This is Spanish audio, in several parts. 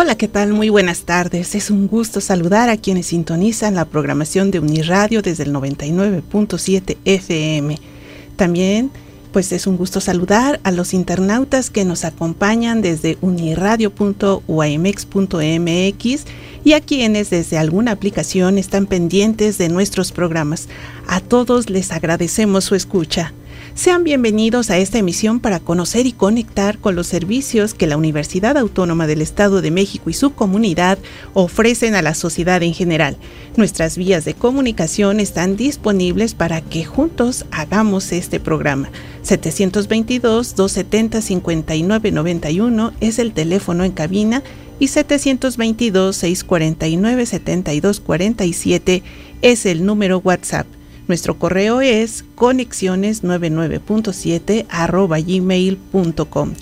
Hola, ¿qué tal? Muy buenas tardes. Es un gusto saludar a quienes sintonizan la programación de Uniradio desde el 99.7 FM. También, pues es un gusto saludar a los internautas que nos acompañan desde uniradio.uamx.mx y a quienes desde alguna aplicación están pendientes de nuestros programas. A todos les agradecemos su escucha. Sean bienvenidos a esta emisión para conocer y conectar con los servicios que la Universidad Autónoma del Estado de México y su comunidad ofrecen a la sociedad en general. Nuestras vías de comunicación están disponibles para que juntos hagamos este programa. 722-270-5991 es el teléfono en cabina y 722-649-7247 es el número WhatsApp. Nuestro correo es conexiones99.7 gmail.com.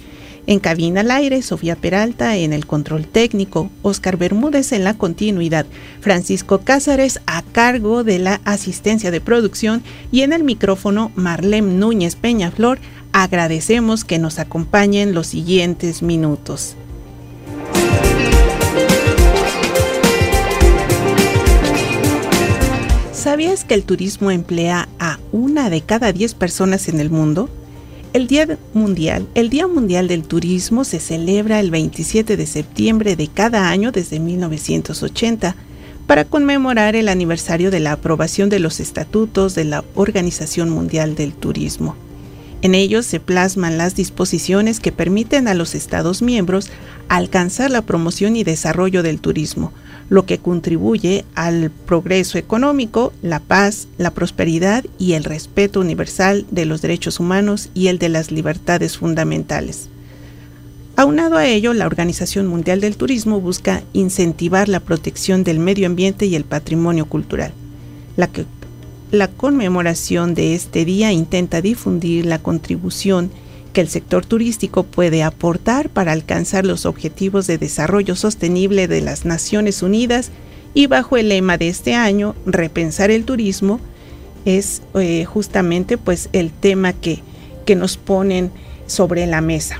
En cabina al aire, Sofía Peralta en el control técnico, Oscar Bermúdez en la continuidad, Francisco Cázares a cargo de la asistencia de producción y en el micrófono Marlem Núñez Peñaflor. Agradecemos que nos acompañen los siguientes minutos. ¿Sabías que el turismo emplea a una de cada diez personas en el mundo? El Día Mundial, el Día Mundial del Turismo se celebra el 27 de septiembre de cada año desde 1980 para conmemorar el aniversario de la aprobación de los estatutos de la Organización Mundial del Turismo. En ellos se plasman las disposiciones que permiten a los Estados miembros alcanzar la promoción y desarrollo del turismo, lo que contribuye al progreso económico, la paz, la prosperidad y el respeto universal de los derechos humanos y el de las libertades fundamentales. Aunado a ello, la Organización Mundial del Turismo busca incentivar la protección del medio ambiente y el patrimonio cultural. La, la conmemoración de este día intenta difundir la contribución que el sector turístico puede aportar para alcanzar los objetivos de desarrollo sostenible de las Naciones Unidas y bajo el lema de este año, repensar el turismo, es eh, justamente pues el tema que, que nos ponen sobre la mesa.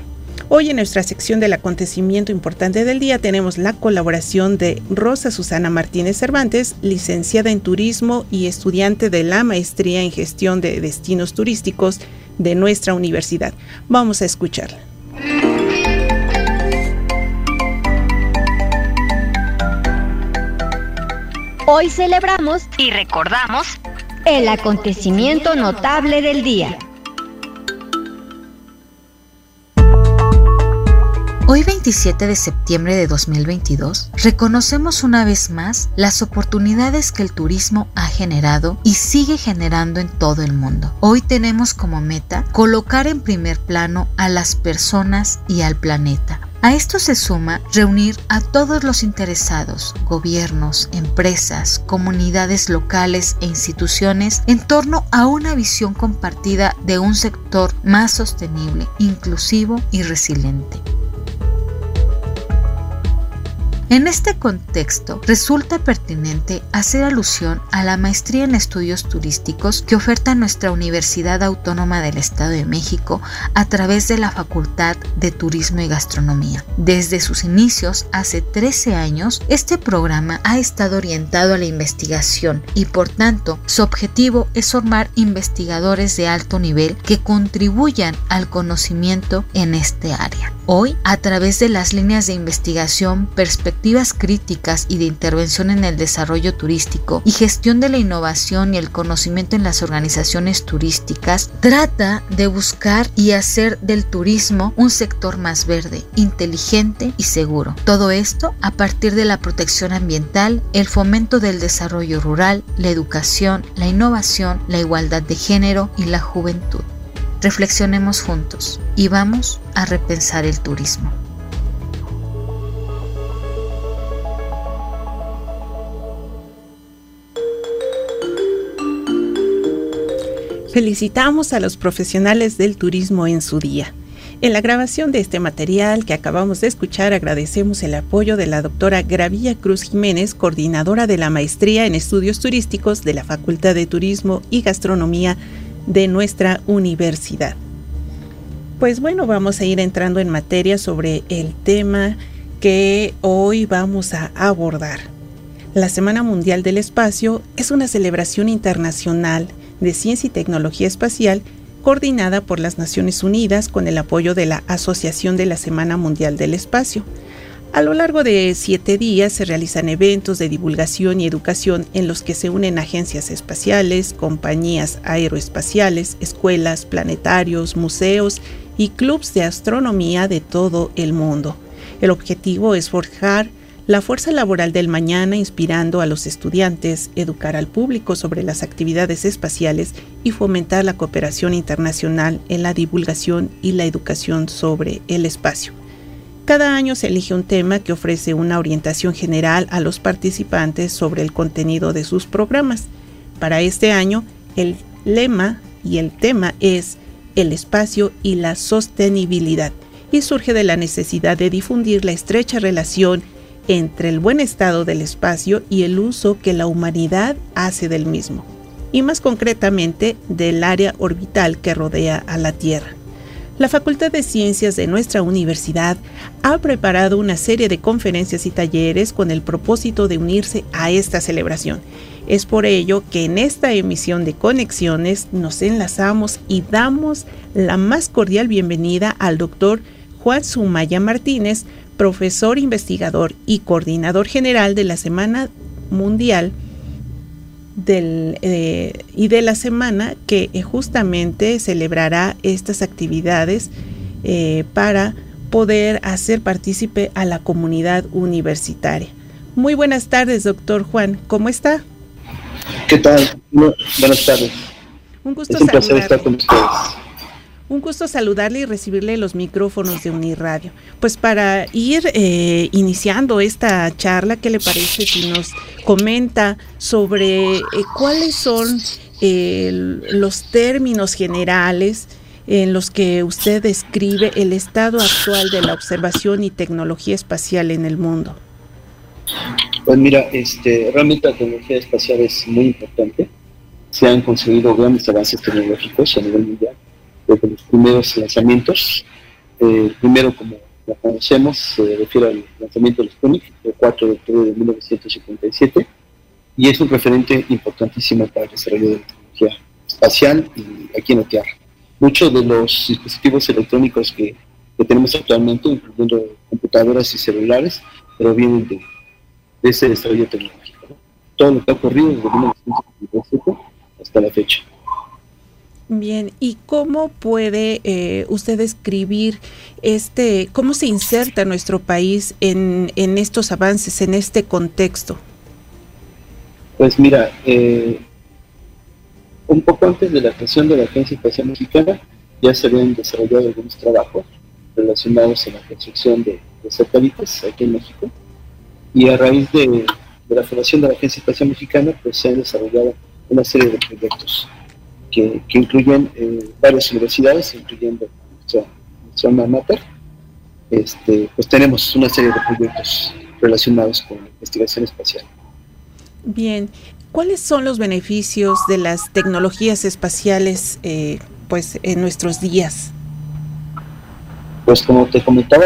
Hoy en nuestra sección del acontecimiento importante del día tenemos la colaboración de Rosa Susana Martínez Cervantes, licenciada en turismo y estudiante de la maestría en gestión de destinos turísticos de nuestra universidad. Vamos a escucharla. Hoy celebramos y recordamos el acontecimiento notable del día. Hoy 27 de septiembre de 2022 reconocemos una vez más las oportunidades que el turismo ha generado y sigue generando en todo el mundo. Hoy tenemos como meta colocar en primer plano a las personas y al planeta. A esto se suma reunir a todos los interesados, gobiernos, empresas, comunidades locales e instituciones en torno a una visión compartida de un sector más sostenible, inclusivo y resiliente. En este contexto, resulta pertinente hacer alusión a la maestría en estudios turísticos que oferta nuestra Universidad Autónoma del Estado de México a través de la Facultad de Turismo y Gastronomía. Desde sus inicios, hace 13 años, este programa ha estado orientado a la investigación y por tanto su objetivo es formar investigadores de alto nivel que contribuyan al conocimiento en este área. Hoy, a través de las líneas de investigación, perspectivas críticas y de intervención en el desarrollo turístico y gestión de la innovación y el conocimiento en las organizaciones turísticas, trata de buscar y hacer del turismo un sector más verde, inteligente y seguro. Todo esto a partir de la protección ambiental, el fomento del desarrollo rural, la educación, la innovación, la igualdad de género y la juventud. Reflexionemos juntos y vamos a repensar el turismo. Felicitamos a los profesionales del turismo en su día. En la grabación de este material que acabamos de escuchar agradecemos el apoyo de la doctora Gravilla Cruz Jiménez, coordinadora de la Maestría en Estudios Turísticos de la Facultad de Turismo y Gastronomía de nuestra universidad. Pues bueno, vamos a ir entrando en materia sobre el tema que hoy vamos a abordar. La Semana Mundial del Espacio es una celebración internacional de ciencia y tecnología espacial coordinada por las Naciones Unidas con el apoyo de la Asociación de la Semana Mundial del Espacio a lo largo de siete días se realizan eventos de divulgación y educación en los que se unen agencias espaciales, compañías aeroespaciales, escuelas, planetarios, museos y clubes de astronomía de todo el mundo. El objetivo es forjar la fuerza laboral del mañana inspirando a los estudiantes, educar al público sobre las actividades espaciales y fomentar la cooperación internacional en la divulgación y la educación sobre el espacio. Cada año se elige un tema que ofrece una orientación general a los participantes sobre el contenido de sus programas. Para este año, el lema y el tema es el espacio y la sostenibilidad y surge de la necesidad de difundir la estrecha relación entre el buen estado del espacio y el uso que la humanidad hace del mismo, y más concretamente del área orbital que rodea a la Tierra la Facultad de Ciencias de nuestra universidad ha preparado una serie de conferencias y talleres con el propósito de unirse a esta celebración. Es por ello que en esta emisión de Conexiones nos enlazamos y damos la más cordial bienvenida al doctor Juan Sumaya Martínez, profesor investigador y coordinador general de la Semana Mundial del, eh, y de la semana que eh, justamente celebrará estas actividades eh, para poder hacer partícipe a la comunidad universitaria. Muy buenas tardes, doctor Juan. ¿Cómo está? ¿Qué tal? buenas tardes. Un gusto es un placer estar con ustedes. Un gusto saludarle y recibirle los micrófonos de Uniradio. Pues para ir eh, iniciando esta charla, ¿qué le parece si nos comenta sobre eh, cuáles son eh, los términos generales en los que usted describe el estado actual de la observación y tecnología espacial en el mundo? Pues mira, este, realmente la tecnología espacial es muy importante. Se han conseguido grandes avances tecnológicos a nivel mundial desde los primeros lanzamientos. Eh, primero, como la conocemos, se refiere al lanzamiento del Sputnik, el 4 de octubre de 1957, y es un referente importantísimo para el desarrollo de la tecnología espacial y aquí en la. Muchos de los dispositivos electrónicos que, tenemos actualmente, incluyendo computadoras y celulares, provienen de, de ese desarrollo tecnológico. Todo lo que ha ocurrido desde 1957 hasta la fecha. Bien, ¿y cómo puede eh, usted describir este, cómo se inserta nuestro país en, en estos avances, en este contexto? Pues mira, eh, un poco antes de la creación de la Agencia Espacial Mexicana, ya se habían desarrollado algunos trabajos relacionados a la construcción de, satélites aquí en México, y a raíz de, de la formación de la Agencia Espacial Mexicana, pues se han desarrollado una serie de proyectos que, incluyen eh, varias universidades, incluyendo nuestra, nuestra alma este, pues tenemos una serie de proyectos relacionados con la investigación espacial. Bien, ¿cuáles son los beneficios de las tecnologías espaciales eh, pues, en nuestros días? Pues como te comentaba,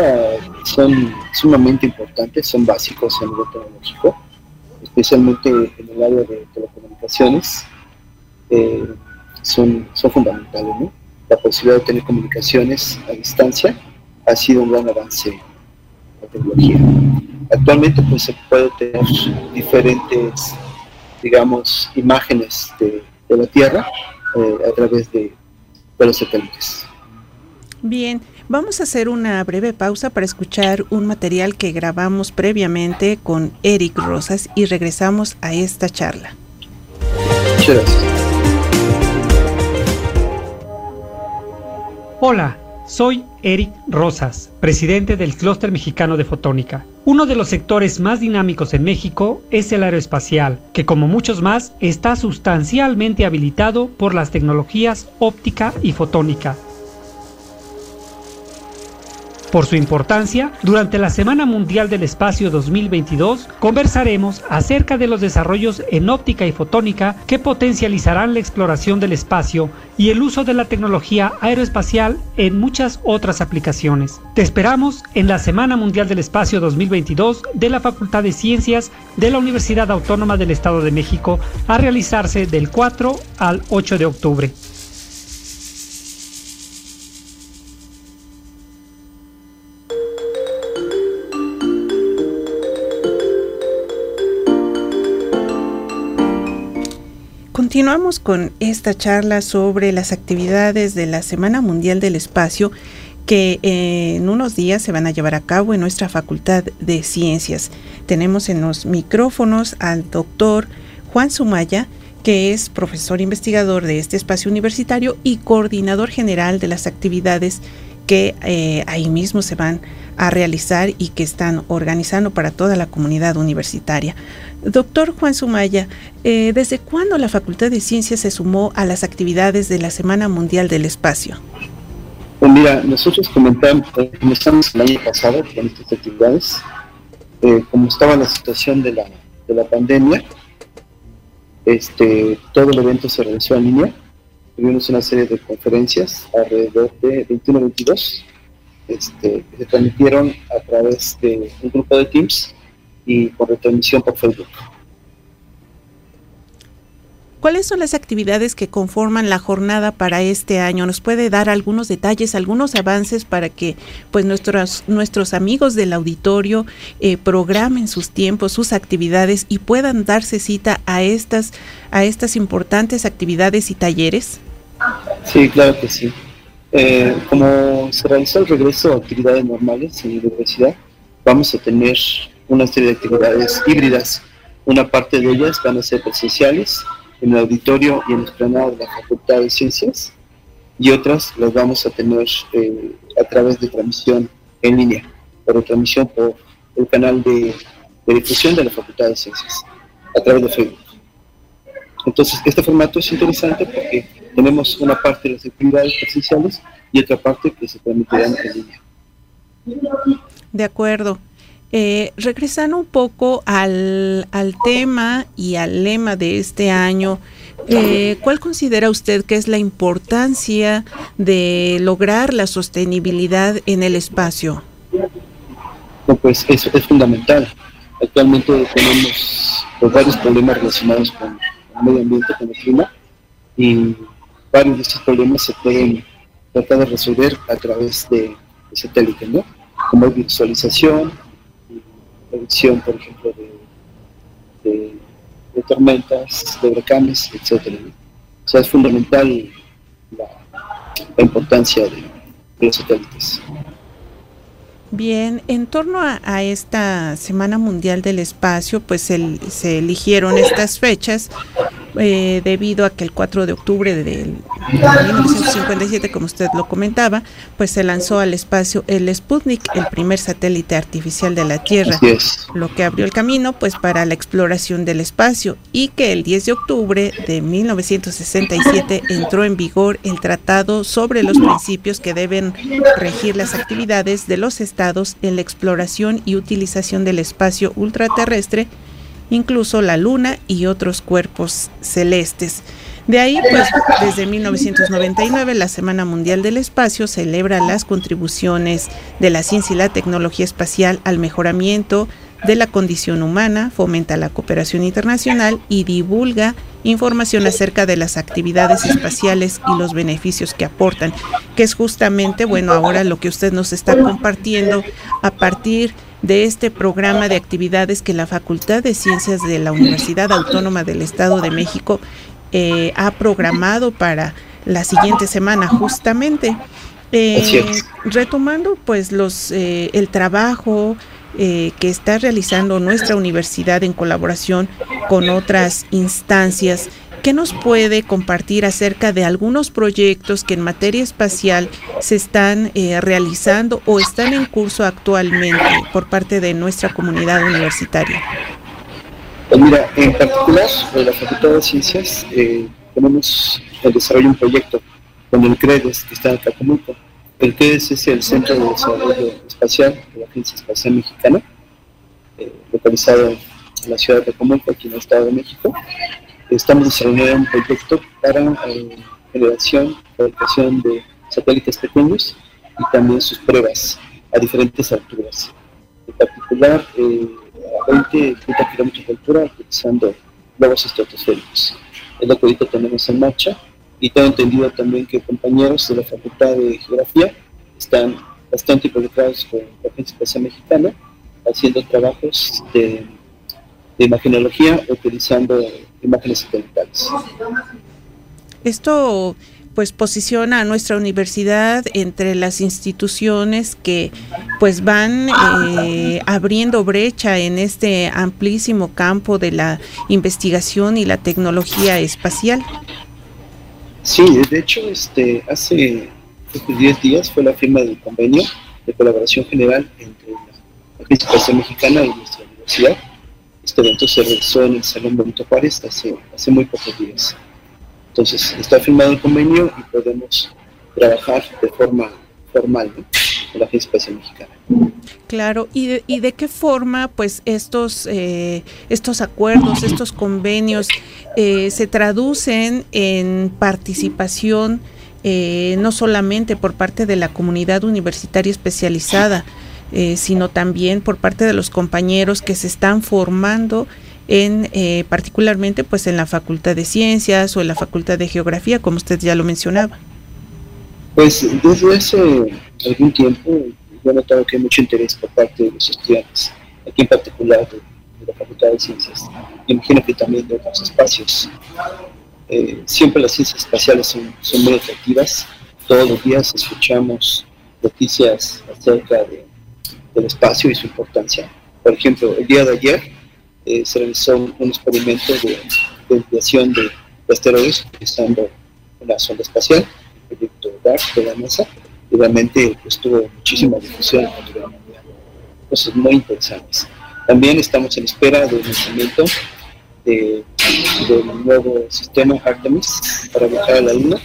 son sumamente importantes, son básicos a nivel tecnológico, especialmente en el área de telecomunicaciones. Eh, son, son fundamentales, ¿no? La posibilidad de tener comunicaciones a distancia ha sido un gran avance en la tecnología. Actualmente pues se puede tener diferentes, digamos, imágenes de, la Tierra eh, a través de, de los satélites. Bien, vamos a hacer una breve pausa para escuchar un material que grabamos previamente con Eric Rosas y regresamos a esta charla. Hola, soy Eric Rosas, presidente del Clúster Mexicano de Fotónica. Uno de los sectores más dinámicos en México es el aeroespacial, que como muchos más está sustancialmente habilitado por las tecnologías óptica y fotónica por su importancia, durante la Semana Mundial del Espacio 2022 conversaremos acerca de los desarrollos en óptica y fotónica que potencializarán la exploración del espacio y el uso de la tecnología aeroespacial en muchas otras aplicaciones. Te esperamos en la Semana Mundial del Espacio 2022 de la Facultad de Ciencias de la Universidad Autónoma del Estado de México a realizarse del 4 al 8 de octubre. Continuamos con esta charla sobre las actividades de la Semana Mundial del Espacio que eh, en unos días se van a llevar a cabo en nuestra Facultad de Ciencias. Tenemos en los micrófonos al doctor Juan Sumaya, que es profesor investigador de este espacio universitario y coordinador general de las actividades que eh, ahí mismo se van a realizar y que están organizando para toda la comunidad universitaria. Doctor Juan Sumaya, eh, ¿desde cuándo la Facultad de Ciencias se sumó a las actividades de la Semana Mundial del Espacio? Pues mira, nosotros comentamos, eh, comenzamos el año pasado con estas actividades, como estaba la situación de la, de la pandemia, este, todo el evento se realizó en línea, tuvimos una serie de conferencias alrededor de 21-22, este, que se transmitieron a través de un grupo de Teams y por retransmisión por Facebook. ¿Cuáles son las actividades que conforman la jornada para este año? ¿Nos puede dar algunos detalles, algunos avances para que pues nuestros, nuestros amigos del auditorio eh, programen sus tiempos, sus actividades y puedan darse cita a estas, a estas importantes actividades y talleres? Sí, claro que sí. Eh, como se realizó el regreso a actividades normales en la universidad, vamos a tener una serie de actividades híbridas. Una parte de ellas van a ser presenciales en el auditorio y en la explanada de la Facultad de Ciencias y otras las vamos a tener eh, a través de transmisión en línea, por transmisión por el canal de, difusión de la Facultad de Ciencias, a través de Facebook. Entonces, este formato es interesante porque tenemos una parte de las actividades presenciales y otra parte que se transmitirán en línea. De acuerdo. Eh, regresando un poco al, tema y al lema de este año, eh, ¿cuál considera usted que es la importancia de lograr la sostenibilidad en el espacio? pues eso es fundamental. Actualmente tenemos pues, varios problemas relacionados con el medio ambiente, con el clima, y varios de estos problemas se pueden tratar de resolver a través de, satélites, ¿no? Como visualización, predicción, por ejemplo, de, tormentas, de huracanes, etc. O sea, es fundamental la, importancia de, los satélites. Bien, en torno a, esta Semana Mundial del Espacio, pues se eligieron estas fechas eh, debido a que el 4 de octubre de, 1957, como usted lo comentaba, pues se lanzó al espacio el Sputnik, el primer satélite artificial de la Tierra, lo que abrió el camino pues para la exploración del espacio y que el 10 de octubre de 1967 entró en vigor el tratado sobre los principios que deben regir las actividades de los en la exploración y utilización del espacio ultraterrestre incluso la luna y otros cuerpos celestes. De ahí, pues, desde 1999, la Semana Mundial del Espacio celebra las contribuciones de la ciencia y la tecnología espacial al mejoramiento, de la condición humana, fomenta la cooperación internacional y divulga información acerca de las actividades espaciales y los beneficios que aportan, que es justamente, bueno, ahora lo que usted nos está compartiendo a partir de este programa de actividades que la Facultad de Ciencias de la Universidad Autónoma del Estado de México eh, ha programado para la siguiente semana justamente. Eh, retomando pues los eh, el trabajo que está realizando nuestra universidad en colaboración con otras instancias ¿Qué nos puede compartir acerca de algunos proyectos que en materia espacial se están realizando o están en curso actualmente por parte de nuestra comunidad universitaria? Pues mira, en particular, en la Facultad de Ciencias eh, tenemos el desarrollo de un proyecto con el CREDES, que está en Acapulco. El CREDES es el Centro de Desarrollo Espacial de la Agencia Espacial Mexicana, eh, localizado en la ciudad de Acapulco, aquí en el Estado de México. Estamos desarrollando un proyecto para eh, generación, fabricación de satélites pequeños y también sus pruebas a diferentes alturas. En particular, eh, 20, 30 kilómetros de altura utilizando globos estratosféricos. Es lo que ahorita tenemos en marcha y tengo entendido también que compañeros de la Facultad de Geografía están bastante involucrados con la Agencia Mexicana haciendo trabajos de, de imagenología utilizando imágenes satelitales. Esto pues posiciona a nuestra universidad entre las instituciones que pues van eh, abriendo brecha en este amplísimo campo de la investigación y la tecnología espacial. Sí, de hecho, este, hace 10 días fue la firma del convenio de colaboración general entre la Espacial Mexicana y nuestra universidad. Este evento se realizó en el Salón Benito Juárez hace, hace muy pocos días. Entonces, está firmado el convenio y podemos trabajar de forma formal en la Agencia Espacial Mexicana. Claro, ¿y de, y de qué forma pues estos, eh, estos acuerdos, estos convenios eh, se traducen en participación eh, no solamente por parte de la comunidad universitaria especializada, sino también por parte de los compañeros que se están formando en eh, particularmente pues en la Facultad de Ciencias o en la Facultad de Geografía, como usted ya lo mencionaba. Pues desde hace algún tiempo yo he notado que hay mucho interés por parte de los estudiantes, aquí en particular de, la Facultad de Ciencias, imagino que también de otros espacios. Eh, siempre las ciencias espaciales son, muy atractivas, todos los días escuchamos noticias acerca de, del espacio y su importancia. Por ejemplo, el día de ayer eh, se realizó un, experimento de, desviación de, asteroides utilizando una sonda espacial, el proyecto DART de la NASA, realmente pues, tuvo muchísima difusión a nivel mundial. Cosas muy interesantes. También estamos en espera del lanzamiento del nuevo sistema Artemis para viajar a la Luna,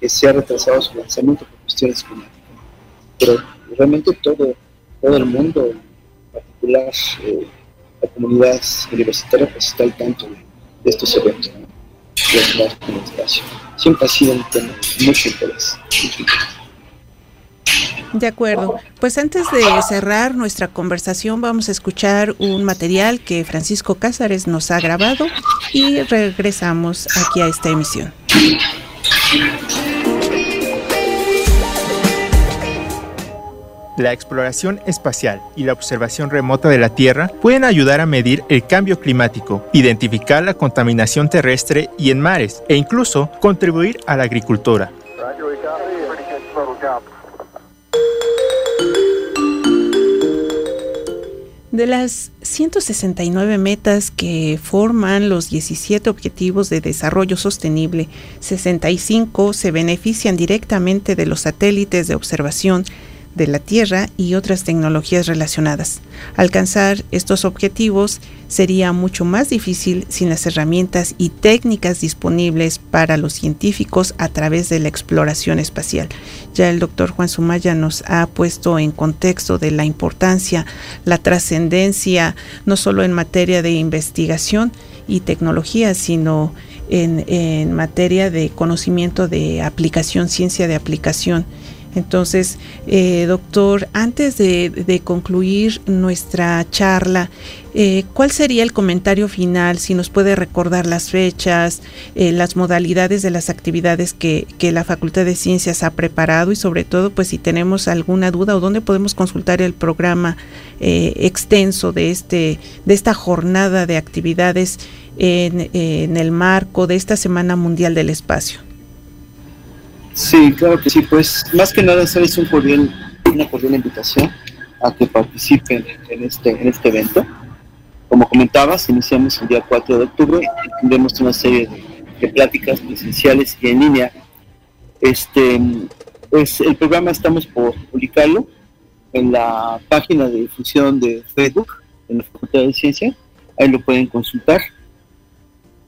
que se ha retrasado su lanzamiento por cuestiones climáticas. Pero realmente todo, todo el mundo, en particular eh, la comunidad universitaria pues está al tanto de, estos eventos en el espacio. Siempre ha sido un tema de mucho interés. De acuerdo. Pues antes de cerrar nuestra conversación vamos a escuchar un material que Francisco Cázares nos ha grabado y regresamos aquí a esta emisión. La exploración espacial y la observación remota de la Tierra pueden ayudar a medir el cambio climático, identificar la contaminación terrestre y en mares e incluso contribuir a la agricultura. De las 169 metas que forman los 17 Objetivos de Desarrollo Sostenible, 65 se benefician directamente de los satélites de observación de la Tierra y otras tecnologías relacionadas. Alcanzar estos objetivos sería mucho más difícil sin las herramientas y técnicas disponibles para los científicos a través de la exploración espacial. Ya el doctor Juan Sumaya nos ha puesto en contexto de la importancia, la trascendencia, no solo en materia de investigación y tecnología, sino en, en materia de conocimiento de aplicación, ciencia de aplicación Entonces, eh, doctor, antes de, concluir nuestra charla, eh, ¿cuál sería el comentario final? Si nos puede recordar las fechas, eh, las modalidades de las actividades que, la Facultad de Ciencias ha preparado y sobre todo, pues si tenemos alguna duda o dónde podemos consultar el programa extenso de, este, de esta jornada de actividades en el marco de esta Semana Mundial del Espacio. Sí, claro que sí, pues más que nada es un cordial, una cordial invitación a que participen en este, en este evento. Como comentabas, iniciamos el día 4 de octubre y tendremos una serie de, pláticas presenciales y en línea. Este, pues el programa estamos por publicarlo en la página de difusión de Facebook, en la Facultad de Ciencia, ahí lo pueden consultar.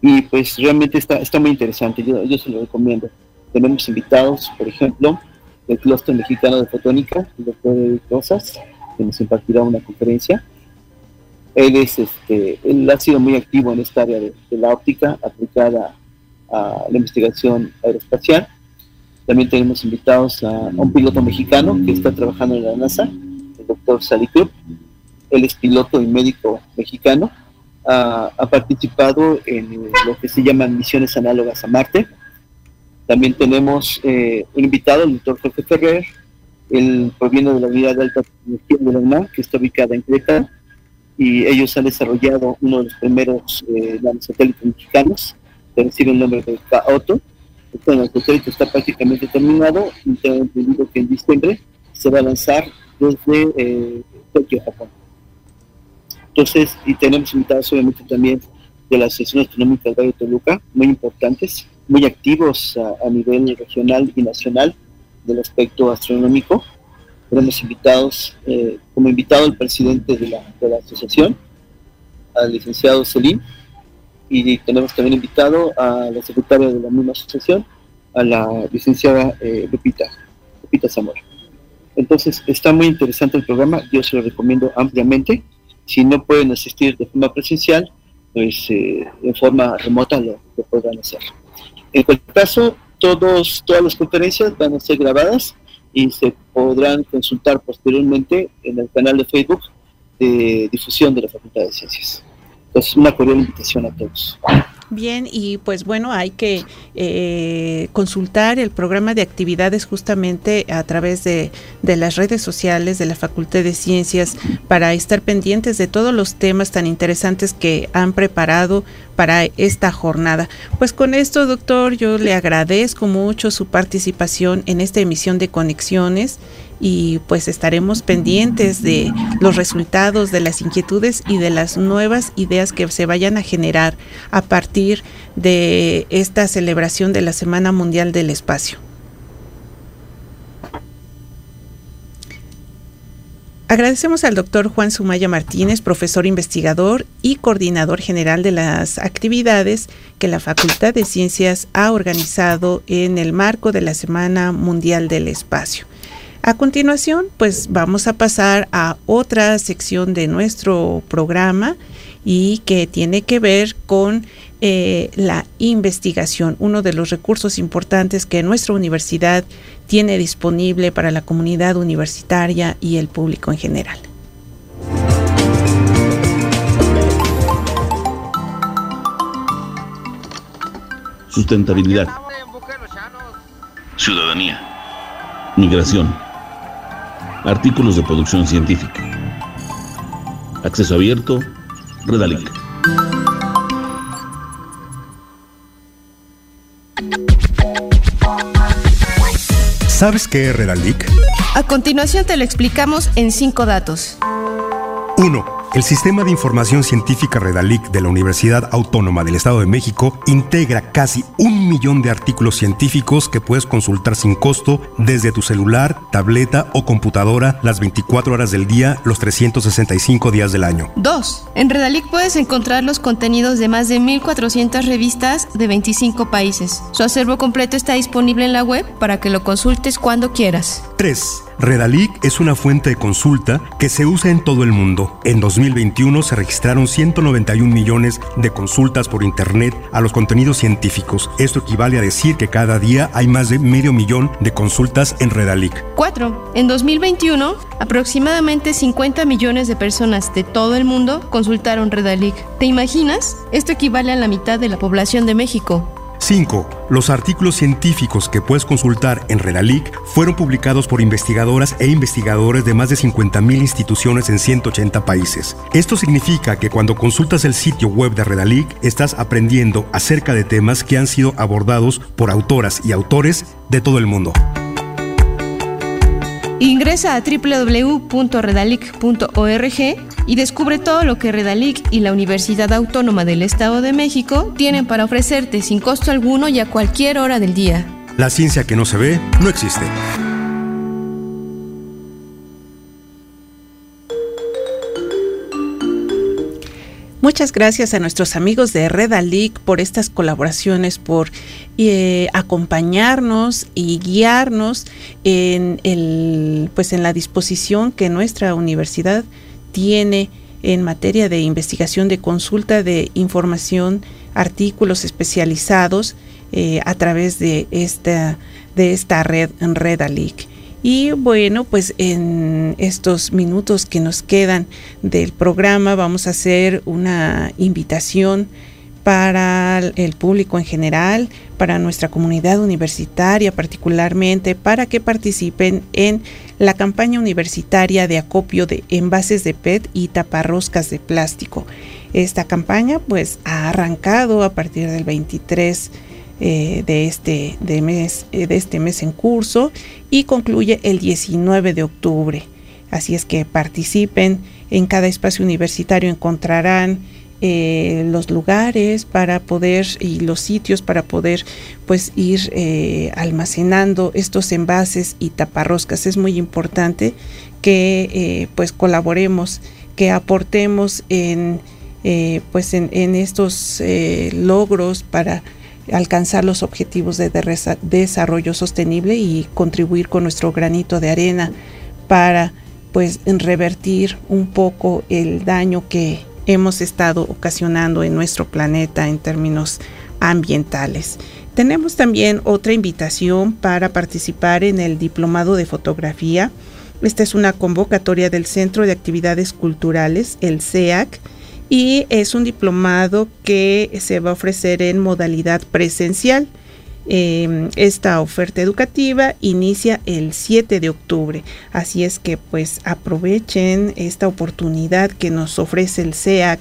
Y pues realmente está, está muy interesante, yo, yo se lo recomiendo. Tenemos invitados, por ejemplo, del Clúster Mexicano de Fotónica, el doctor Eric Rosas, que nos impartirá una conferencia. Él, es, este, él ha sido muy activo en esta área de, la óptica aplicada a la investigación aeroespacial. También tenemos invitados a, un piloto mexicano que está trabajando en la NASA, el doctor Sally Él es piloto y médico mexicano. ha participado en lo que se llaman misiones análogas a Marte también tenemos eh, un invitado, el doctor Jorge Ferrer, él proviene de la unidad de alta tecnología de la UNAM, que está ubicada en Creta, y ellos han desarrollado uno de los primeros eh, mexicanos, que recibe el nombre de K-OTO. Este nanosatélite está prácticamente terminado y tengo entendido que en diciembre se va a lanzar desde eh, Tokio, Japón. Entonces, y tenemos invitados obviamente también de la Asociación Astronómica del de Toluca, muy importantes, muy activos a, nivel regional y nacional del aspecto astronómico. Tenemos invitados, eh, como invitado el presidente de la, de la asociación, al licenciado Selim, y tenemos también invitado a la secretaria de la misma asociación, a la licenciada eh, Lupita, Lupita Zamora. Entonces, está muy interesante el programa, yo se lo recomiendo ampliamente. Si no pueden asistir de forma presencial, pues eh, en forma remota lo, lo podrán hacer. En cualquier caso, todas las conferencias van a ser grabadas y se podrán consultar posteriormente en el canal de Facebook de difusión de la Facultad de Ciencias. Entonces, una cordial invitación a todos. Bien, y pues bueno, hay que eh, consultar el programa de actividades justamente a través de, de, las redes sociales de la Facultad de Ciencias para estar pendientes de todos los temas tan interesantes que han preparado para esta jornada. Pues con esto, doctor, yo le agradezco mucho su participación en esta emisión de Conexiones y pues estaremos pendientes de los resultados, de las inquietudes y de las nuevas ideas que se vayan a generar a partir de esta celebración de la Semana Mundial del Espacio. Agradecemos al doctor Juan Sumaya Martínez, profesor investigador y coordinador general de las actividades que la Facultad de Ciencias ha organizado en el marco de la Semana Mundial del Espacio. A continuación, pues vamos a pasar a otra sección de nuestro programa y que tiene que ver con eh, la investigación, uno de los recursos importantes que nuestra universidad tiene disponible para la comunidad universitaria y el público en general. Sustentabilidad. Ciudadanía. Migración Artículos de producción científica. Acceso abierto. Redalic. ¿Sabes qué es Redalic? A continuación te lo explicamos en cinco datos. 1. El Sistema de Información Científica Redalic de la Universidad Autónoma del Estado de México integra casi un millón de artículos científicos que puedes consultar sin costo desde tu celular, tableta o computadora las 24 horas del día, los 365 días del año. 2. En Redalic puedes encontrar los contenidos de más de 1.400 revistas de 25 países. Su acervo completo está disponible en la web para que lo consultes cuando quieras. 3. Redalic es una fuente de consulta que se usa en todo el mundo. En 2021 se registraron 191 millones de consultas por Internet a los contenidos científicos. Esto equivale a decir que cada día hay más de medio millón de consultas en Redalic. 4. En 2021, aproximadamente 50 millones de personas de todo el mundo consultaron Redalic. ¿Te imaginas? Esto equivale a la mitad de la población de México. 5. Los artículos científicos que puedes consultar en Redalic fueron publicados por investigadoras e investigadores de más de 50.000 instituciones en 180 países. Esto significa que cuando consultas el sitio web de Redalic estás aprendiendo acerca de temas que han sido abordados por autoras y autores de todo el mundo. Ingresa a www.redalic.org y descubre todo lo que Redalic y la Universidad Autónoma del Estado de México tienen para ofrecerte sin costo alguno y a cualquier hora del día. La ciencia que no se ve no existe. Muchas gracias a nuestros amigos de Redalic por estas colaboraciones, por eh, acompañarnos y guiarnos en el, pues en la disposición que nuestra universidad tiene en materia de investigación de consulta de información, artículos especializados eh, a través de esta, de esta red Redalic. Y bueno, pues en estos minutos que nos quedan del programa vamos a hacer una invitación para el público en general, para nuestra comunidad universitaria particularmente, para que participen en la campaña universitaria de acopio de envases de PET y taparroscas de plástico. Esta campaña pues ha arrancado a partir del 23 eh, de, este, de, mes, eh, de este mes en curso y concluye el 19 de octubre. Así es que participen en cada espacio universitario encontrarán eh, los lugares para poder y los sitios para poder pues ir almacenando estos envases y taparroscas es muy importante que pues colaboremos que aportemos en pues en estos logros para alcanzar los objetivos de desarrollo sostenible y contribuir con nuestro granito de arena para pues revertir un poco el daño que hemos estado ocasionando en nuestro planeta en términos ambientales. Tenemos también otra invitación para participar en el Diplomado de Fotografía. Esta es una convocatoria del Centro de Actividades Culturales, el CEAC, y es un diplomado que se va a ofrecer en modalidad presencial. Em, esta oferta educativa inicia el 7 de octubre, así es que pues aprovechen esta oportunidad que nos ofrece el SEAC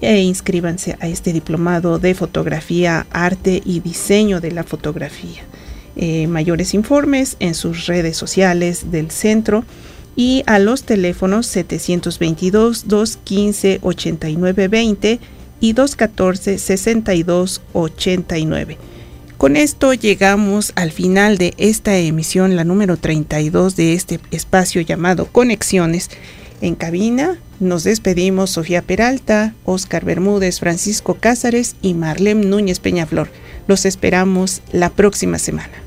e inscríbanse a este diplomado de fotografía, arte y diseño de la fotografía. Eh, mayores informes en sus redes sociales del centro y a los teléfonos 722 215 8920 y 214 6289. Con esto llegamos al final de esta emisión, la número 32 de este espacio llamado Conexiones. En cabina nos despedimos Sofía Peralta, Oscar Bermúdez, Francisco Cázares y Marlem Núñez Peñaflor. Los esperamos la próxima semana.